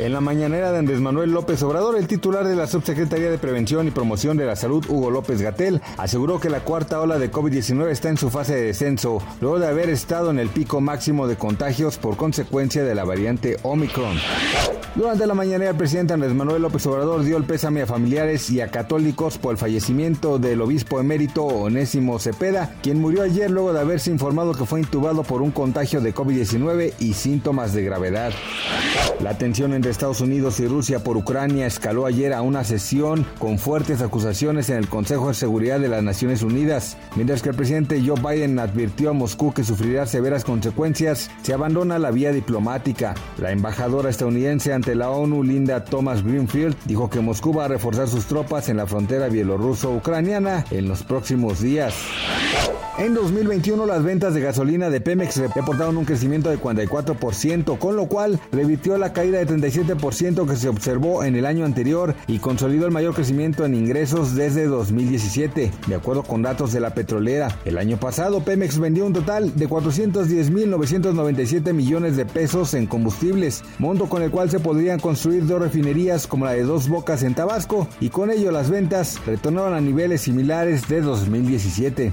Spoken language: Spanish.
En la mañanera de Andrés Manuel López Obrador, el titular de la Subsecretaría de Prevención y Promoción de la Salud, Hugo López Gatel, aseguró que la cuarta ola de COVID-19 está en su fase de descenso, luego de haber estado en el pico máximo de contagios por consecuencia de la variante Omicron. Durante la mañanera, el presidente Andrés Manuel López Obrador dio el pésame a familiares y a católicos por el fallecimiento del obispo emérito Onésimo Cepeda, quien murió ayer luego de haberse informado que fue intubado por un contagio de COVID-19 y síntomas de gravedad. La tensión entre Estados Unidos y Rusia por Ucrania escaló ayer a una sesión con fuertes acusaciones en el Consejo de Seguridad de las Naciones Unidas. Mientras que el presidente Joe Biden advirtió a Moscú que sufrirá severas consecuencias, se abandona la vía diplomática. La embajadora estadounidense ante la ONU, Linda Thomas Greenfield, dijo que Moscú va a reforzar sus tropas en la frontera bielorruso-ucraniana en los próximos días. En 2021 las ventas de gasolina de Pemex reportaron un crecimiento de 44%, con lo cual revirtió la caída de 37% que se observó en el año anterior y consolidó el mayor crecimiento en ingresos desde 2017, de acuerdo con datos de la petrolera. El año pasado Pemex vendió un total de 410.997 millones de pesos en combustibles, monto con el cual se podrían construir dos refinerías como la de Dos Bocas en Tabasco y con ello las ventas retornaron a niveles similares de 2017.